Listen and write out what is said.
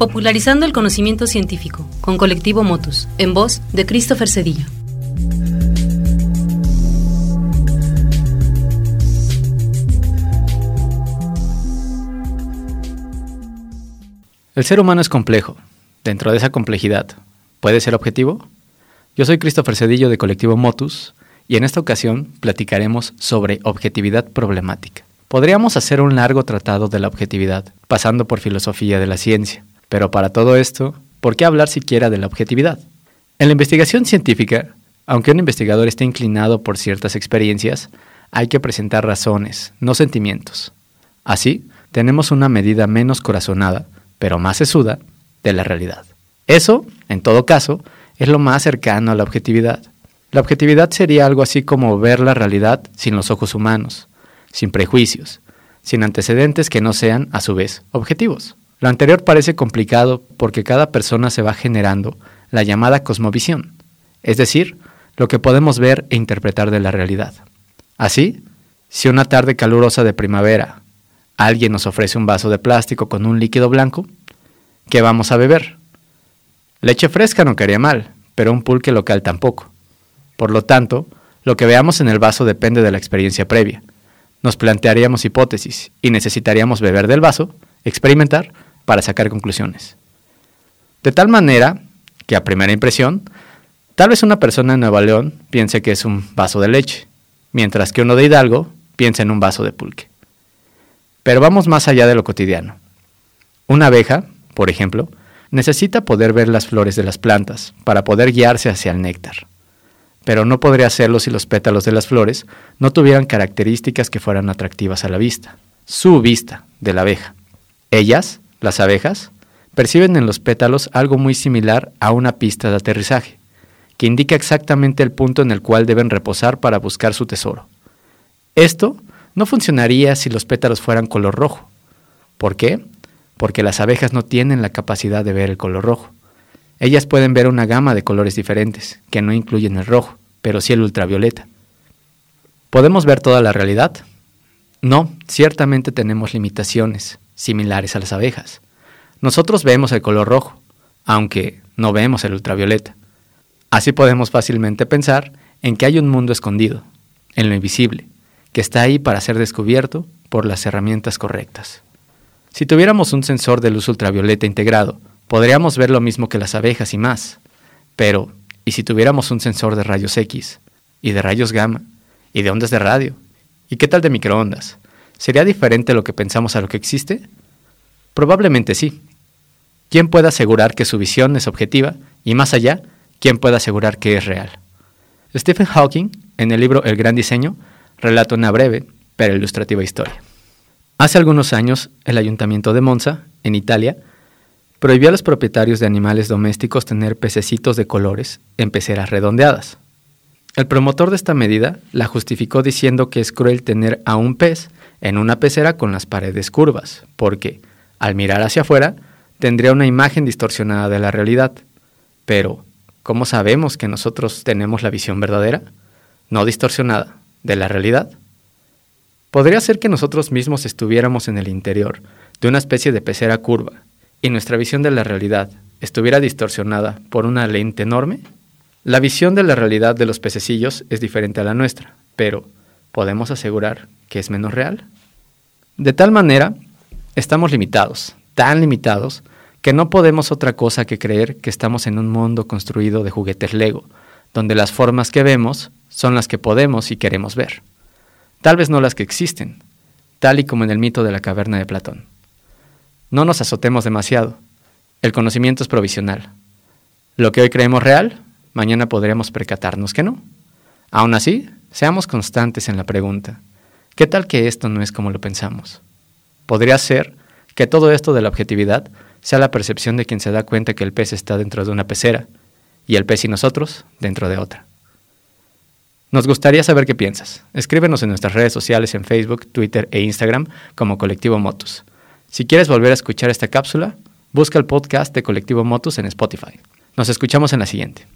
Popularizando el conocimiento científico, con Colectivo Motus, en voz de Christopher Cedillo. El ser humano es complejo. Dentro de esa complejidad, ¿puede ser objetivo? Yo soy Christopher Cedillo de Colectivo Motus y en esta ocasión platicaremos sobre objetividad problemática. Podríamos hacer un largo tratado de la objetividad, pasando por filosofía de la ciencia, pero para todo esto, ¿por qué hablar siquiera de la objetividad? En la investigación científica, aunque un investigador esté inclinado por ciertas experiencias, hay que presentar razones, no sentimientos. Así, tenemos una medida menos corazonada, pero más sesuda, de la realidad. Eso, en todo caso, es lo más cercano a la objetividad. La objetividad sería algo así como ver la realidad sin los ojos humanos, sin prejuicios, sin antecedentes que no sean, a su vez, objetivos. Lo anterior parece complicado porque cada persona se va generando la llamada cosmovisión, es decir, lo que podemos ver e interpretar de la realidad. Así, si una tarde calurosa de primavera alguien nos ofrece un vaso de plástico con un líquido blanco, ¿qué vamos a beber? Leche fresca no quería mal, pero un pulque local tampoco. Por lo tanto, lo que veamos en el vaso depende de la experiencia previa, nos plantearíamos hipótesis y necesitaríamos beber del vaso, experimentar, para sacar conclusiones. De tal manera que a primera impresión, tal vez una persona en Nueva León piense que es un vaso de leche, mientras que uno de Hidalgo piensa en un vaso de pulque. Pero vamos más allá de lo cotidiano. Una abeja, por ejemplo, necesita poder ver las flores de las plantas para poder guiarse hacia el néctar pero no podría hacerlo si los pétalos de las flores no tuvieran características que fueran atractivas a la vista. Su vista, de la abeja. Ellas, las abejas, perciben en los pétalos algo muy similar a una pista de aterrizaje, que indica exactamente el punto en el cual deben reposar para buscar su tesoro. Esto no funcionaría si los pétalos fueran color rojo. ¿Por qué? Porque las abejas no tienen la capacidad de ver el color rojo. Ellas pueden ver una gama de colores diferentes, que no incluyen el rojo, pero sí el ultravioleta. ¿Podemos ver toda la realidad? No, ciertamente tenemos limitaciones, similares a las abejas. Nosotros vemos el color rojo, aunque no vemos el ultravioleta. Así podemos fácilmente pensar en que hay un mundo escondido, en lo invisible, que está ahí para ser descubierto por las herramientas correctas. Si tuviéramos un sensor de luz ultravioleta integrado, podríamos ver lo mismo que las abejas y más. Pero, ¿y si tuviéramos un sensor de rayos X, y de rayos gamma, y de ondas de radio? ¿Y qué tal de microondas? ¿Sería diferente lo que pensamos a lo que existe? Probablemente sí. ¿Quién puede asegurar que su visión es objetiva? Y más allá, ¿quién puede asegurar que es real? Stephen Hawking, en el libro El Gran Diseño, relata una breve pero ilustrativa historia. Hace algunos años, el ayuntamiento de Monza, en Italia, prohibió a los propietarios de animales domésticos tener pececitos de colores en peceras redondeadas. El promotor de esta medida la justificó diciendo que es cruel tener a un pez en una pecera con las paredes curvas, porque, al mirar hacia afuera, tendría una imagen distorsionada de la realidad. Pero, ¿cómo sabemos que nosotros tenemos la visión verdadera, no distorsionada, de la realidad? Podría ser que nosotros mismos estuviéramos en el interior de una especie de pecera curva, y nuestra visión de la realidad estuviera distorsionada por una lente enorme, la visión de la realidad de los pececillos es diferente a la nuestra, pero ¿podemos asegurar que es menos real? De tal manera, estamos limitados, tan limitados, que no podemos otra cosa que creer que estamos en un mundo construido de juguetes Lego, donde las formas que vemos son las que podemos y queremos ver. Tal vez no las que existen, tal y como en el mito de la caverna de Platón. No nos azotemos demasiado. El conocimiento es provisional. Lo que hoy creemos real, mañana podríamos percatarnos que no. Aún así, seamos constantes en la pregunta. ¿Qué tal que esto no es como lo pensamos? Podría ser que todo esto de la objetividad sea la percepción de quien se da cuenta que el pez está dentro de una pecera y el pez y nosotros dentro de otra. Nos gustaría saber qué piensas. Escríbenos en nuestras redes sociales en Facebook, Twitter e Instagram como Colectivo Motus. Si quieres volver a escuchar esta cápsula, busca el podcast de Colectivo Motus en Spotify. Nos escuchamos en la siguiente.